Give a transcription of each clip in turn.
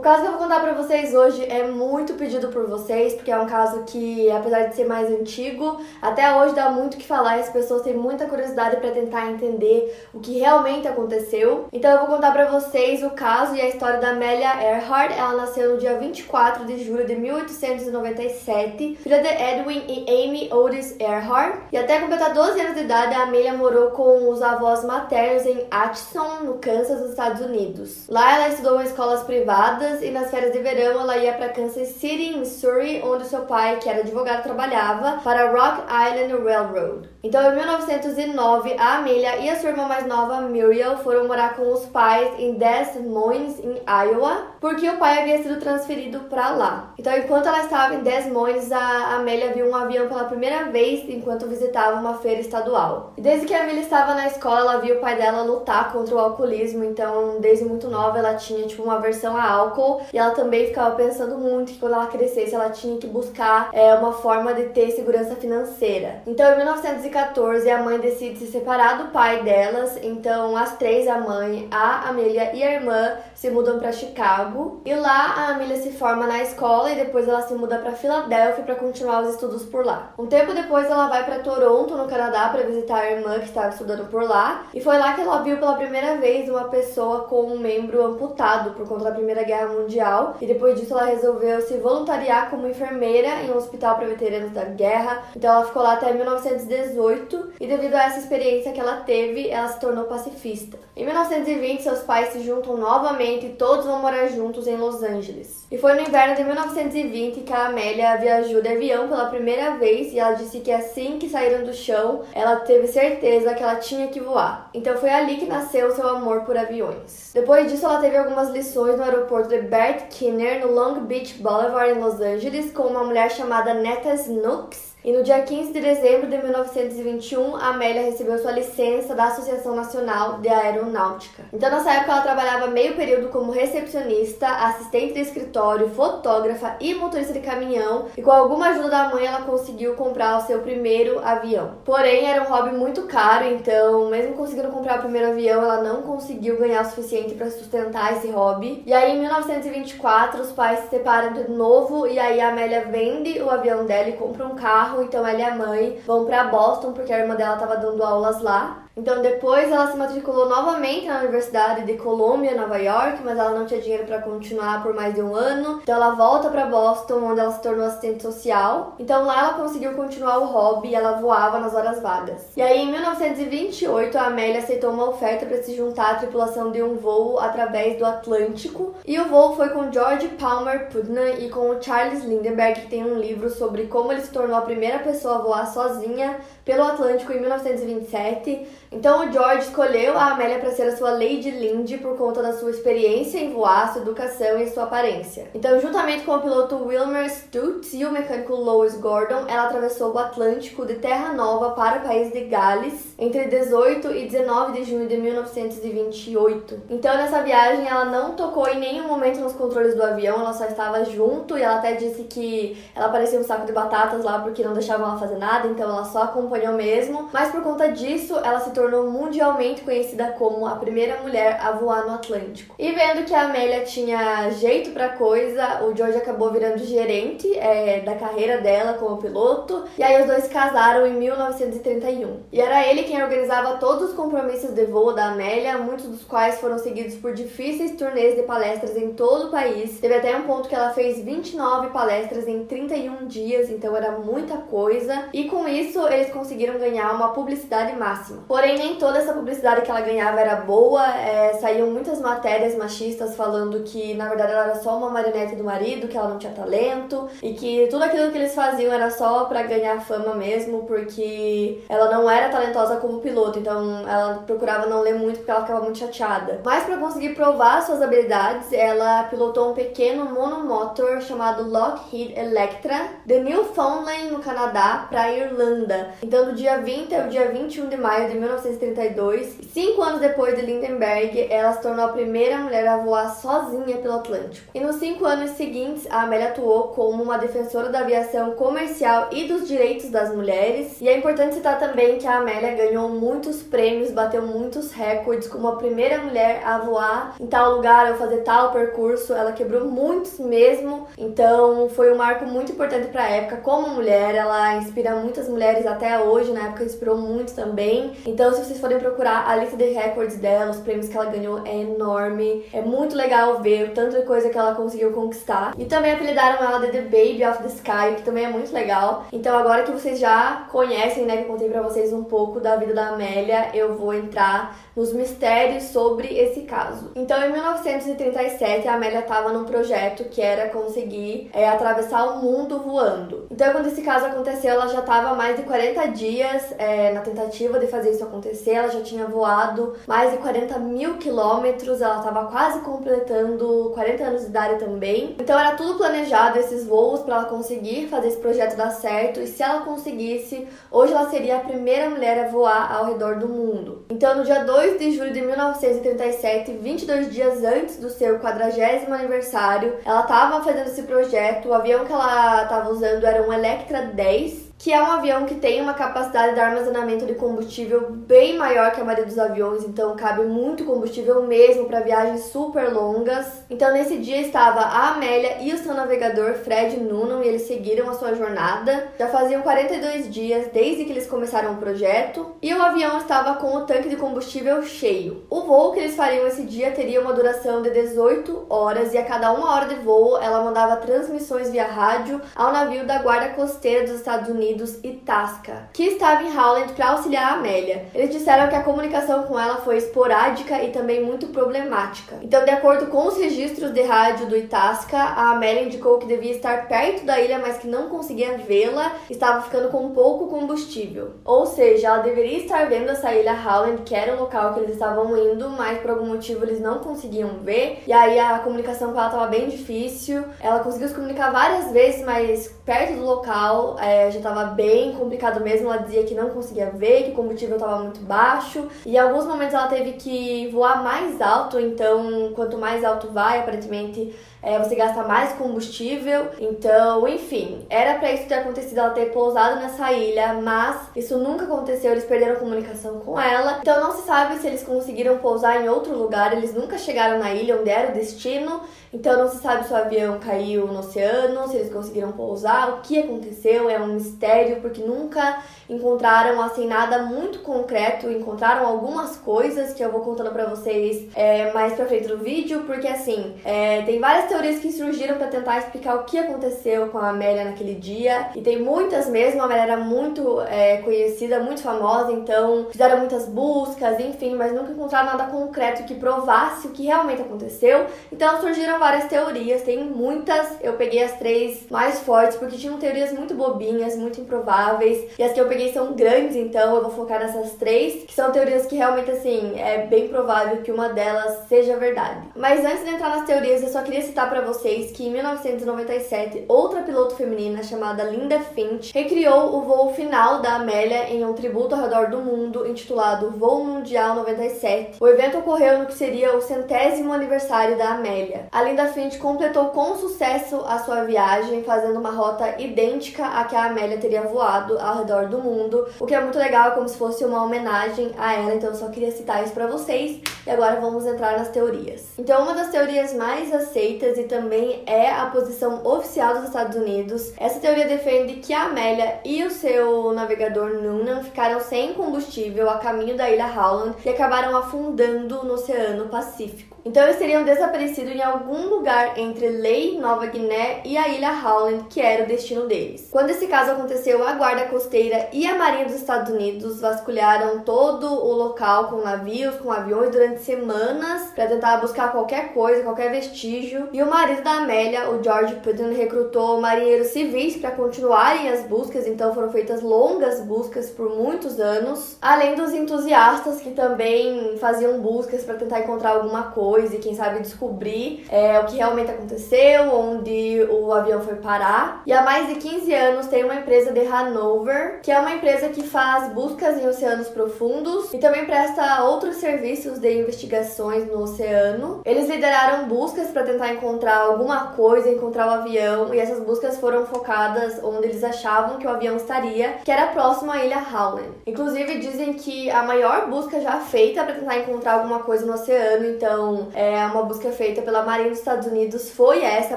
O caso que eu vou contar pra vocês hoje é muito pedido por vocês, porque é um caso que, apesar de ser mais antigo, até hoje dá muito o que falar e as pessoas têm muita curiosidade para tentar entender o que realmente aconteceu. Então eu vou contar pra vocês o caso e a história da Amelia Earhart. Ela nasceu no dia 24 de julho de 1897, filha de Edwin e Amy Otis Earhart. E até completar 12 anos de idade, a Amelia morou com os avós maternos em Atchison, no Kansas, nos Estados Unidos. Lá ela estudou em escolas privadas e nas férias de verão ela ia para Kansas City, Missouri, onde seu pai, que era advogado, trabalhava para Rock Island Railroad. Então, em 1909, a Amelia e a sua irmã mais nova, Muriel, foram morar com os pais em Des Moines, em Iowa, porque o pai havia sido transferido para lá. Então, enquanto ela estava em Des Moines, a Amelia viu um avião pela primeira vez enquanto visitava uma feira estadual. E desde que a Amelia estava na escola, ela viu o pai dela lutar contra o alcoolismo, então, desde muito nova, ela tinha tipo uma aversão a álcool e ela também ficava pensando muito que quando ela crescesse ela tinha que buscar é, uma forma de ter segurança financeira. Então, em 1914, a mãe decide se separar do pai delas. Então, as três, a mãe, a Amelia e a irmã, se mudam para Chicago. E lá a Amelia se forma na escola e depois ela se muda para Filadélfia para continuar os estudos por lá. Um tempo depois, ela vai para Toronto, no Canadá, para visitar a irmã que estava estudando por lá. E foi lá que ela viu pela primeira vez uma pessoa com um membro amputado por conta da Primeira Guerra Mundial e depois disso ela resolveu se voluntariar como enfermeira em um hospital para veteranos da guerra. Então ela ficou lá até 1918 e devido a essa experiência que ela teve, ela se tornou pacifista. Em 1920, seus pais se juntam novamente e todos vão morar juntos em Los Angeles. E foi no inverno de 1920 que a Amélia viajou de avião pela primeira vez e ela disse que assim que saíram do chão, ela teve certeza que ela tinha que voar. Então foi ali que nasceu seu amor por aviões. Depois disso, ela teve algumas lições no aeroporto de Bert Kinner no Long Beach Boulevard em Los Angeles com uma mulher chamada Netta Snooks e no dia 15 de dezembro de 1921, a Amélia recebeu sua licença da Associação Nacional de Aeronáutica. Então, nessa época, ela trabalhava meio período como recepcionista, assistente de escritório, fotógrafa e motorista de caminhão. E com alguma ajuda da mãe, ela conseguiu comprar o seu primeiro avião. Porém, era um hobby muito caro, então, mesmo conseguindo comprar o primeiro avião, ela não conseguiu ganhar o suficiente para sustentar esse hobby. E aí, em 1924, os pais se separam de novo e aí a Amélia vende o avião dela e compra um carro carro, então ela e a mãe vão para Boston porque a irmã dela estava dando aulas lá. Então depois ela se matriculou novamente na Universidade de Columbia, Nova York, mas ela não tinha dinheiro para continuar por mais de um ano. Então ela volta para Boston, onde ela se tornou assistente social. Então lá ela conseguiu continuar o hobby ela voava nas horas vagas. E aí em 1928 a Amélia aceitou uma oferta para se juntar à tripulação de um voo através do Atlântico. E o voo foi com George Palmer Putnam e com o Charles Lindbergh, que tem um livro sobre como ele se tornou a primeira pessoa a voar sozinha pelo Atlântico em 1927. Então o George escolheu a Amélia para ser a sua Lady Lindy por conta da sua experiência em voar, sua educação e sua aparência. Então, juntamente com o piloto Wilmer Stutz e o mecânico Lois Gordon, ela atravessou o Atlântico de Terra Nova para o país de Gales entre 18 e 19 de junho de 1928. Então, nessa viagem, ela não tocou em nenhum momento nos controles do avião, ela só estava junto e ela até disse que ela parecia um saco de batatas lá porque não deixavam ela fazer nada, então ela só acompanhou mesmo. Mas por conta disso, ela se tornou mundialmente conhecida como a primeira mulher a voar no Atlântico. E vendo que a Amélia tinha jeito pra coisa, o George acabou virando gerente é, da carreira dela como piloto, e aí os dois casaram em 1931. E era ele quem organizava todos os compromissos de voo da Amélia, muitos dos quais foram seguidos por difíceis turnês de palestras em todo o país. Teve até um ponto que ela fez 29 palestras em 31 dias, então era muita coisa. E com isso eles conseguiram ganhar uma publicidade máxima. Porém, Porém, nem toda essa publicidade que ela ganhava era boa. É, saíam muitas matérias machistas falando que, na verdade, ela era só uma marionete do marido, que ela não tinha talento e que tudo aquilo que eles faziam era só para ganhar fama mesmo, porque ela não era talentosa como piloto. Então, ela procurava não ler muito porque ela ficava muito chateada. Mas para conseguir provar suas habilidades, ela pilotou um pequeno monomotor chamado Lockheed Electra de Newfoundland, no Canadá, para Irlanda. Então, do dia 20 ao dia 21 de maio de 1932, cinco anos depois de Lindenberg, ela se tornou a primeira mulher a voar sozinha pelo Atlântico. E nos cinco anos seguintes, a Amélia atuou como uma defensora da aviação comercial e dos direitos das mulheres. E é importante citar também que a Amélia ganhou muitos prêmios, bateu muitos recordes como a primeira mulher a voar em tal lugar ou fazer tal percurso. Ela quebrou muitos mesmo. Então foi um marco muito importante para a época como mulher. Ela inspira muitas mulheres até hoje. Na época inspirou muito também. Então se vocês forem procurar a lista de recordes dela, os prêmios que ela ganhou é enorme. É muito legal ver o tanto de coisa que ela conseguiu conquistar. E também apelidaram ela de The Baby of the Sky, que também é muito legal. Então agora que vocês já conhecem, né, que eu contei para vocês um pouco da vida da Amélia, eu vou entrar nos mistérios sobre esse caso. Então, em 1937, a Amélia estava num projeto que era conseguir é, atravessar o mundo voando. Então, quando esse caso aconteceu, ela já estava mais de 40 dias é, na tentativa de fazer isso acontecer. Ela já tinha voado mais de 40 mil quilômetros, ela estava quase completando 40 anos de idade também. Então, era tudo planejado, esses voos, para ela conseguir fazer esse projeto dar certo. E se ela conseguisse, hoje ela seria a primeira mulher a voar ao redor do mundo. Então, no dia 2 2 de julho de 1937, 22 dias antes do seu 40 aniversário, ela estava fazendo esse projeto. O avião que ela estava usando era um Electra 10 que é um avião que tem uma capacidade de armazenamento de combustível bem maior que a maioria dos aviões, então cabe muito combustível mesmo para viagens super longas. Então nesse dia estava a Amélia e o seu navegador Fred Noonan e eles seguiram a sua jornada. Já faziam 42 dias desde que eles começaram o projeto e o avião estava com o tanque de combustível cheio. O voo que eles fariam esse dia teria uma duração de 18 horas e a cada uma hora de voo ela mandava transmissões via rádio ao navio da Guarda Costeira dos Estados Unidos Unidos e Tasca, que estava em Howland para auxiliar a Amélia. Eles disseram que a comunicação com ela foi esporádica e também muito problemática. Então, de acordo com os registros de rádio do Itasca, a Amélia indicou que devia estar perto da ilha, mas que não conseguia vê-la, estava ficando com pouco combustível. Ou seja, ela deveria estar vendo essa ilha Howland, que era o local que eles estavam indo, mas por algum motivo eles não conseguiam ver. E aí a comunicação com ela estava bem difícil. Ela conseguiu se comunicar várias vezes, mas perto do local é, já estava bem complicado mesmo. Ela dizia que não conseguia ver, que o combustível estava muito baixo. E em alguns momentos ela teve que voar mais alto, então quanto mais alto vai, aparentemente é, você gasta mais combustível. Então, enfim, era para isso ter acontecido ela ter pousado nessa ilha, mas isso nunca aconteceu, eles perderam comunicação com ela. Então não se sabe se eles conseguiram pousar em outro lugar, eles nunca chegaram na ilha onde era o destino. Então não se sabe se o avião caiu no oceano, se eles conseguiram pousar, o que aconteceu, é um mistério, porque nunca encontraram assim nada muito concreto, encontraram algumas coisas que eu vou contando para vocês é, mais pra frente do vídeo, porque assim, é, tem várias teorias que surgiram para tentar explicar o que aconteceu com a Amélia naquele dia, e tem muitas mesmo, a Amélia era muito é, conhecida, muito famosa, então fizeram muitas buscas, enfim, mas nunca encontraram nada concreto que provasse o que realmente aconteceu, então surgiram várias teorias, tem muitas, eu peguei as três mais fortes, porque tinham teorias muito bobinhas, muito improváveis, e as que eu peguei são grandes, então eu vou focar nessas três, que são teorias que realmente, assim, é bem provável que uma delas seja verdade. Mas antes de entrar nas teorias, eu só queria citar para vocês que em 1997, outra piloto feminina chamada Linda Finch recriou o voo final da Amélia em um tributo ao redor do mundo intitulado Voo Mundial 97. O evento ocorreu no que seria o centésimo aniversário da Amélia. A Linda Finch completou com sucesso a sua viagem, fazendo uma rota idêntica à que a Amélia teria voado ao redor do mundo, o que é muito legal, como se fosse uma homenagem a ela, então eu só queria citar isso para vocês. E agora vamos entrar nas teorias. Então, uma das teorias mais aceitas e também é a posição oficial dos Estados Unidos, essa teoria defende que a Amélia e o seu navegador Noonan ficaram sem combustível a caminho da ilha Howland e acabaram afundando no Oceano Pacífico. Então eles teriam desaparecido em algum lugar entre Ley, Nova Guiné e a ilha Howland, que era o destino deles. Quando esse caso aconteceu, a Guarda Costeira e a Marinha dos Estados Unidos vasculharam todo o local com navios, com aviões durante semanas para tentar buscar qualquer coisa, qualquer vestígio. E o marido da Amélia, o George Putnam, recrutou marinheiros civis para continuarem as buscas, então foram feitas longas buscas por muitos anos, além dos entusiastas que também faziam buscas para tentar encontrar alguma coisa e quem sabe descobrir é, o que realmente aconteceu, onde o avião foi parar. E há mais de 15 anos tem uma empresa de Hanover, que é uma empresa que faz buscas em oceanos profundos e também presta outros serviços de investigações no oceano. Eles lideraram buscas para tentar encontrar alguma coisa, encontrar o avião, e essas buscas foram focadas onde eles achavam que o avião estaria, que era próximo à ilha Howland. Inclusive dizem que a maior busca já feita para tentar encontrar alguma coisa no oceano, então é uma busca feita pela Marinha dos Estados Unidos foi essa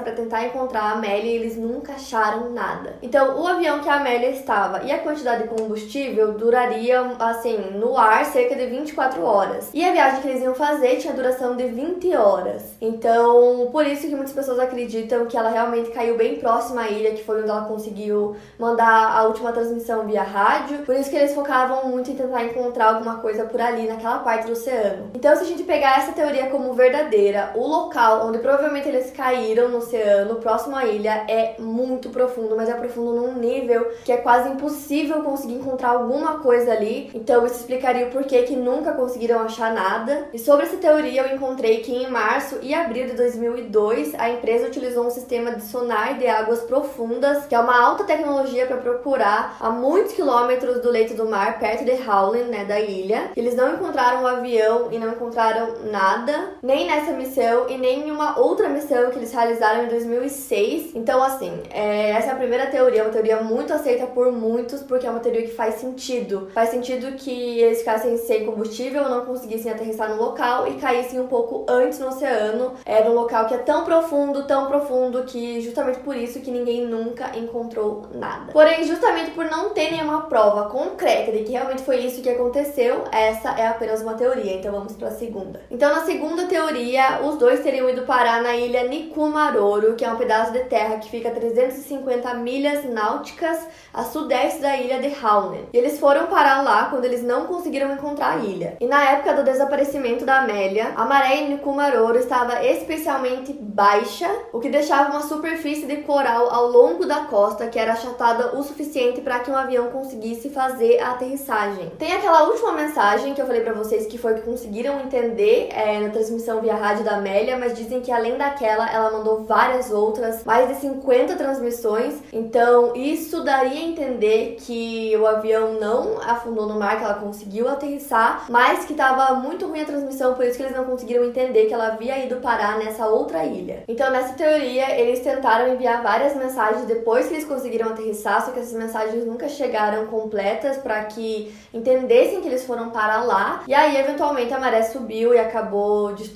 para tentar encontrar a Amélia e eles nunca acharam nada. Então o avião que a Amélia estava e a quantidade de combustível durariam assim no ar cerca de 24 horas. E a viagem que eles iam fazer tinha duração de 20 horas. Então, por isso que muitas pessoas acreditam que ela realmente caiu bem próxima à ilha, que foi onde ela conseguiu mandar a última transmissão via rádio. Por isso que eles focavam muito em tentar encontrar alguma coisa por ali, naquela parte do oceano. Então, se a gente pegar essa teoria verdadeira, o local onde provavelmente eles caíram no oceano, próximo à ilha, é muito profundo, mas é profundo num nível que é quase impossível conseguir encontrar alguma coisa ali. Então, isso explicaria o porquê que nunca conseguiram achar nada. E sobre essa teoria, eu encontrei que em março e abril de 2002, a empresa utilizou um sistema de sonar de águas profundas, que é uma alta tecnologia para procurar a muitos quilômetros do leito do mar, perto de Howland, né, da ilha. Eles não encontraram o um avião e não encontraram nada, nem nessa missão e nem em uma outra missão que eles realizaram em 2006. Então, assim, é, essa é a primeira teoria, uma teoria muito aceita por muitos, porque é uma teoria que faz sentido. Faz sentido que eles ficassem sem combustível, não conseguissem aterrissar no local e caíssem um pouco antes no oceano, é num local que é tão profundo, tão profundo que justamente por isso que ninguém nunca encontrou nada. Porém, justamente por não ter nenhuma prova concreta de que realmente foi isso que aconteceu, essa é apenas uma teoria. Então vamos para a segunda. Então na segunda teoria, os dois teriam ido parar na ilha Nikumaroro, que é um pedaço de terra que fica a 350 milhas náuticas a sudeste da ilha de Howland. E eles foram parar lá quando eles não conseguiram encontrar a ilha. E na época do desaparecimento da Amélia, a maré em Nikumaroro estava especialmente baixa, o que deixava uma superfície de coral ao longo da costa que era achatada o suficiente para que um avião conseguisse fazer a aterrissagem. Tem aquela última mensagem que eu falei para vocês que foi que conseguiram entender é, na transmissão via rádio da Amélia, mas dizem que além daquela ela mandou várias outras, mais de 50 transmissões. Então isso daria a entender que o avião não afundou no mar, que ela conseguiu aterrissar, mas que estava muito ruim a transmissão, por isso que eles não conseguiram entender que ela havia ido parar nessa outra ilha. Então nessa teoria eles tentaram enviar várias mensagens depois que eles conseguiram aterrissar, só que essas mensagens nunca chegaram completas para que entendessem que eles foram para lá. E aí, eventualmente, a maré subiu e acabou destruindo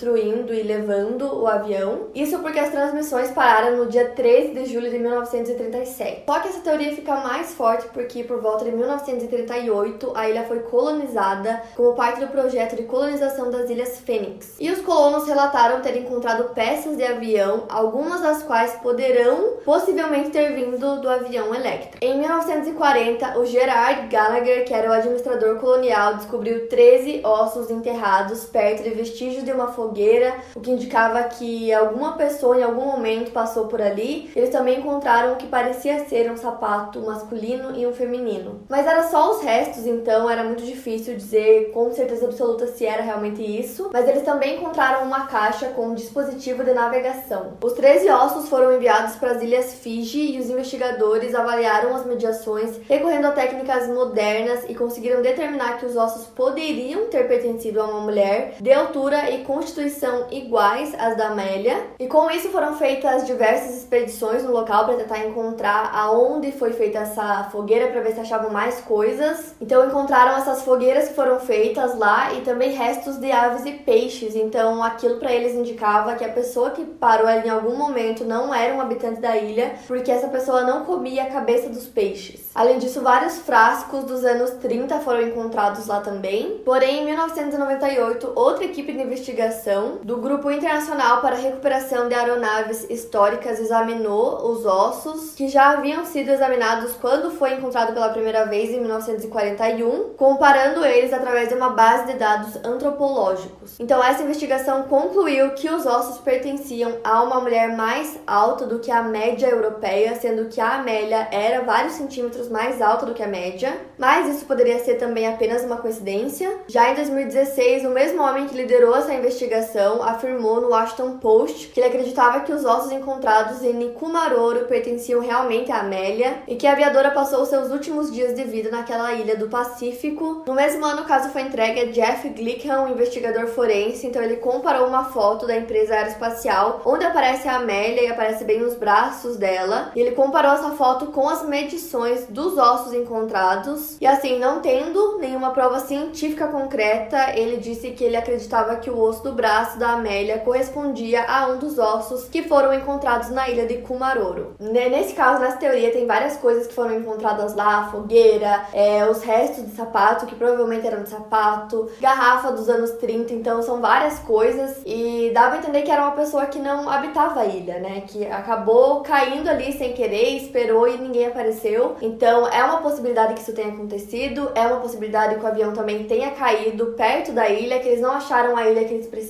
e levando o avião. Isso porque as transmissões pararam no dia 13 de julho de 1937. Só que essa teoria fica mais forte porque, por volta de 1938, a ilha foi colonizada como parte do projeto de colonização das Ilhas Fênix. E os colonos relataram ter encontrado peças de avião, algumas das quais poderão possivelmente ter vindo do avião Electra. Em 1940, o Gerard Gallagher, que era o administrador colonial, descobriu 13 ossos enterrados perto de vestígios de uma fogueira, o que indicava que alguma pessoa em algum momento passou por ali. Eles também encontraram o que parecia ser um sapato masculino e um feminino. Mas era só os restos, então era muito difícil dizer com certeza absoluta se era realmente isso. Mas eles também encontraram uma caixa com um dispositivo de navegação. Os 13 ossos foram enviados para as ilhas Fiji e os investigadores avaliaram as mediações recorrendo a técnicas modernas e conseguiram determinar que os ossos poderiam ter pertencido a uma mulher de altura e constituição iguais às da Amélia. E com isso foram feitas diversas expedições no local para tentar encontrar aonde foi feita essa fogueira para ver se achavam mais coisas. Então encontraram essas fogueiras que foram feitas lá e também restos de aves e peixes. Então aquilo para eles indicava que a pessoa que parou ali em algum momento não era um habitante da ilha, porque essa pessoa não comia a cabeça dos peixes. Além disso, vários frascos dos anos 30 foram encontrados lá também. Porém, em 1998, outra equipe de investigação investigação do Grupo Internacional para a Recuperação de Aeronaves Históricas examinou os ossos que já haviam sido examinados quando foi encontrado pela primeira vez em 1941, comparando eles através de uma base de dados antropológicos. Então, essa investigação concluiu que os ossos pertenciam a uma mulher mais alta do que a média europeia, sendo que a Amélia era vários centímetros mais alta do que a média, mas isso poderia ser também apenas uma coincidência. Já em 2016, o mesmo homem que liderou essa investigação afirmou no Washington Post que ele acreditava que os ossos encontrados em Nikumaroro pertenciam realmente a Amélia e que a aviadora passou seus últimos dias de vida naquela ilha do Pacífico. No mesmo ano, o caso foi entregue a Jeff Glickham, um investigador forense, então ele comparou uma foto da empresa aeroespacial onde aparece a Amélia e aparece bem os braços dela, e ele comparou essa foto com as medições dos ossos encontrados. E assim, não tendo nenhuma prova científica concreta, ele disse que ele acreditava que o osso do braço da Amélia correspondia a um dos ossos que foram encontrados na ilha de Kumaroro. Nesse caso, nessa teoria, tem várias coisas que foram encontradas lá: fogueira, é, os restos de sapato, que provavelmente eram de sapato, garrafa dos anos 30, então são várias coisas. E dava a entender que era uma pessoa que não habitava a ilha, né? Que acabou caindo ali sem querer, esperou e ninguém apareceu. Então é uma possibilidade que isso tenha acontecido, é uma possibilidade que o avião também tenha caído perto da ilha, que eles não acharam a ilha que eles precisavam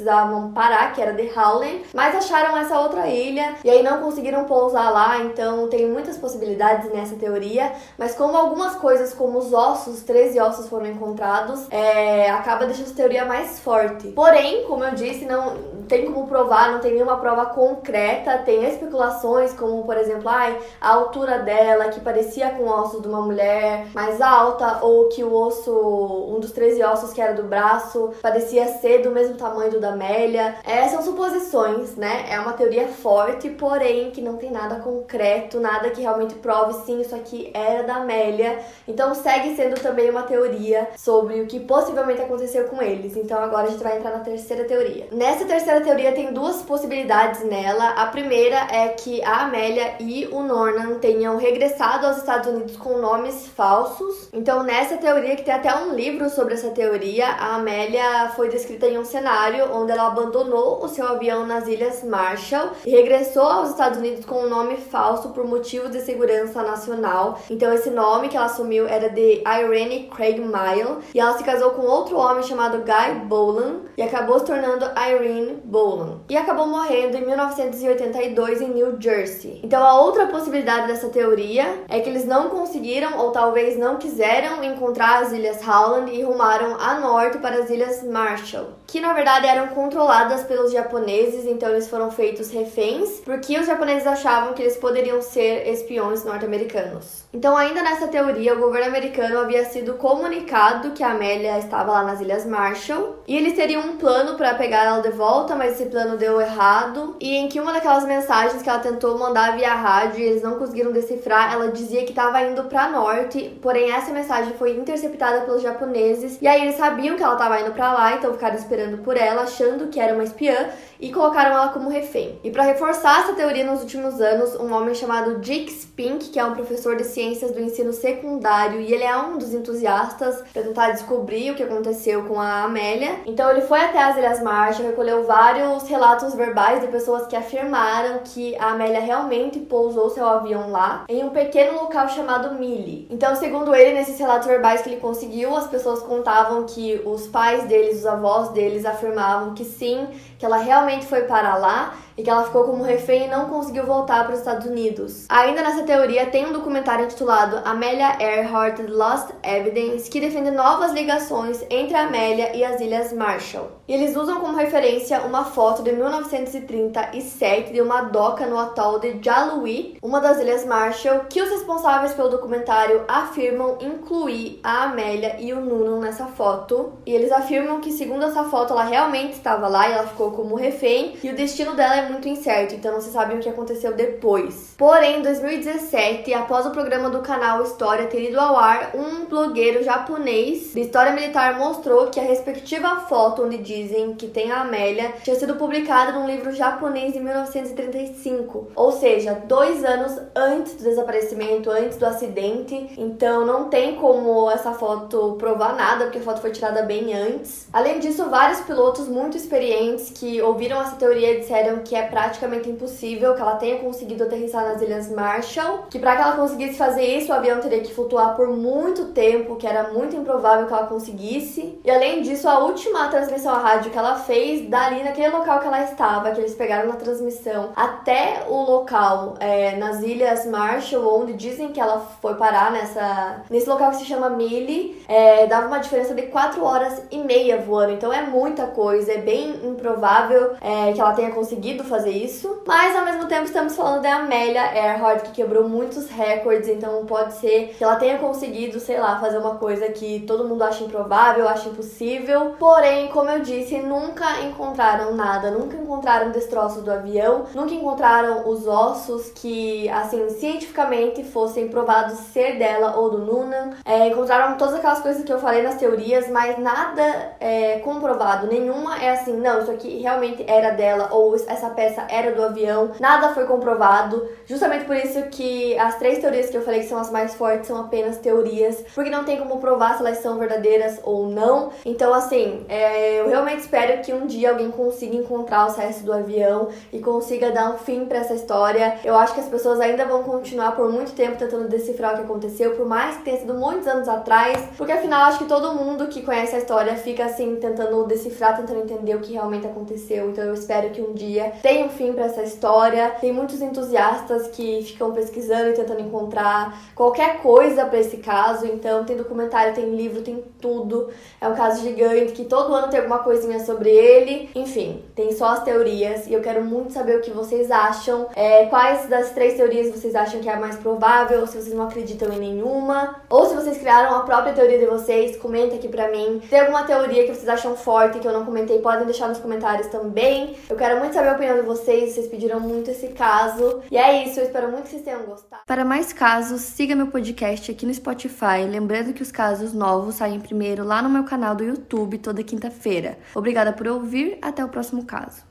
parar, que era de Howland, mas acharam essa outra ilha e aí não conseguiram pousar lá, então tem muitas possibilidades nessa teoria, mas como algumas coisas, como os ossos, 13 ossos foram encontrados, é, acaba deixando essa teoria mais forte. Porém, como eu disse, não tem como provar, não tem nenhuma prova concreta, tem especulações, como por exemplo, ai, a altura dela, que parecia com o osso de uma mulher mais alta, ou que o osso, um dos 13 ossos que era do braço, parecia ser do mesmo tamanho do da Amélia. É, são suposições, né? É uma teoria forte, porém que não tem nada concreto, nada que realmente prove sim, isso aqui era da Amélia. Então segue sendo também uma teoria sobre o que possivelmente aconteceu com eles. Então agora a gente vai entrar na terceira teoria. Nessa terceira teoria tem duas possibilidades nela. A primeira é que a Amélia e o Norman tenham regressado aos Estados Unidos com nomes falsos. Então, nessa teoria, que tem até um livro sobre essa teoria, a Amélia foi descrita em um cenário onde ela abandonou o seu avião nas Ilhas Marshall e regressou aos Estados Unidos com um nome falso por motivos de segurança nacional. Então, esse nome que ela assumiu era de Irene Craig Mile e ela se casou com outro homem chamado Guy Bolan e acabou se tornando Irene Bolan. E acabou morrendo em 1982 em New Jersey. Então, a outra possibilidade dessa teoria é que eles não conseguiram ou talvez não quiseram encontrar as Ilhas Howland e rumaram a norte para as Ilhas Marshall, que na verdade eram controladas pelos japoneses, então eles foram feitos reféns, porque os japoneses achavam que eles poderiam ser espiões norte-americanos. Então, ainda nessa teoria, o governo americano havia sido comunicado que a Amélia estava lá nas Ilhas Marshall e eles teriam um plano para pegar ela de volta, mas esse plano deu errado. E em que uma daquelas mensagens que ela tentou mandar via rádio e eles não conseguiram decifrar, ela dizia que estava indo para norte, porém essa mensagem foi interceptada pelos japoneses e aí eles sabiam que ela estava indo para lá, então ficaram esperando por ela, achando que era uma espiã e colocaram ela como refém. E para reforçar essa teoria nos últimos anos, um homem chamado Dick Spink, que é um professor de ciências do ensino secundário e ele é um dos entusiastas para tentar descobrir o que aconteceu com a Amélia. Então ele foi até as Ilhas Marshall, recolheu vários relatos verbais de pessoas que afirmaram que a Amélia realmente pousou seu avião lá, em um pequeno local chamado Millie. Então, segundo ele, nesses relatos verbais que ele conseguiu, as pessoas contavam que os pais deles, os avós deles afirmavam que sim, que ela realmente foi para lá e que ela ficou como refém e não conseguiu voltar para os Estados Unidos. Ainda nessa teoria, tem um documentário intitulado Amelia Earhart Lost Evidence que defende novas ligações entre a Amélia e as Ilhas Marshall. E eles usam como referência uma foto de 1937 de uma doca no atol de Jaluit, uma das Ilhas Marshall, que os responsáveis pelo documentário afirmam incluir a Amélia e o Nuno nessa foto. E eles afirmam que, segundo essa foto, ela realmente estava lá e ela ficou como refém, e o destino dela é muito incerto, então não se sabe o que aconteceu depois. Porém, em 2017, após o programa do canal História ter ido ao ar, um blogueiro japonês de história militar mostrou que a respectiva foto onde diz dizem que tem a Amélia tinha sido publicada num livro japonês em 1935, ou seja, dois anos antes do desaparecimento, antes do acidente. Então não tem como essa foto provar nada, porque a foto foi tirada bem antes. Além disso, vários pilotos muito experientes que ouviram essa teoria disseram que é praticamente impossível que ela tenha conseguido aterrissar nas Ilhas Marshall, que para que ela conseguisse fazer isso, o avião teria que flutuar por muito tempo, que era muito improvável que ela conseguisse. E além disso, a última transmissão à rádio que ela fez, dali naquele local que ela estava, que eles pegaram na transmissão, até o local é, nas Ilhas Marshall, onde dizem que ela foi parar nessa nesse local que se chama Millie, é, dava uma diferença de 4 horas e meia voando. Então é muita coisa, é bem improvável é, que ela tenha conseguido fazer isso. Mas ao mesmo tempo estamos falando da Amélia Earhart, que quebrou muitos recordes, então pode ser que ela tenha conseguido, sei lá, fazer uma coisa que todo mundo acha improvável, acha impossível. Porém, como eu disse, nunca encontraram nada, nunca encontraram destroços do avião, nunca encontraram os ossos que, assim, cientificamente fossem provados ser dela ou do Noonan. É, encontraram todas aquelas coisas que eu falei nas teorias, mas nada é comprovado. Nenhuma é assim, não, isso aqui realmente era dela ou essa peça era do avião. Nada foi comprovado. Justamente por isso que as três teorias que eu falei que são as mais fortes são apenas teorias, porque não tem como provar se elas são verdadeiras ou não. Então, assim, é, eu realmente espero que um dia alguém consiga encontrar os restos do avião e consiga dar um fim para essa história. Eu acho que as pessoas ainda vão continuar por muito tempo tentando decifrar o que aconteceu, por mais que tenha sido muitos anos atrás, porque afinal acho que todo mundo que conhece a história fica assim tentando decifrar, tentando entender o que realmente aconteceu. Então eu espero que um dia tenha um fim para essa história. Tem muitos entusiastas que ficam pesquisando e tentando encontrar qualquer coisa para esse caso. Então tem documentário, tem livro, tem tudo. É um caso gigante que todo ano tem alguma coisinha sobre ele. Enfim, tem só as teorias e eu quero muito saber o que vocês acham. É, quais das três teorias vocês acham que é a mais provável? Se vocês não acreditam em nenhuma, ou se vocês criaram a própria teoria de vocês, comenta aqui pra mim. Se tem alguma teoria que vocês acham forte que eu não comentei, podem deixar nos comentários também. Eu quero muito saber a opinião de vocês, vocês pediram muito esse caso. E é isso, eu espero muito que vocês tenham gostado. Para mais casos, siga meu podcast aqui no Spotify. Lembrando que os casos novos saem primeiro lá no meu canal do YouTube toda quinta-feira. Obrigada por ouvir, até o próximo caso.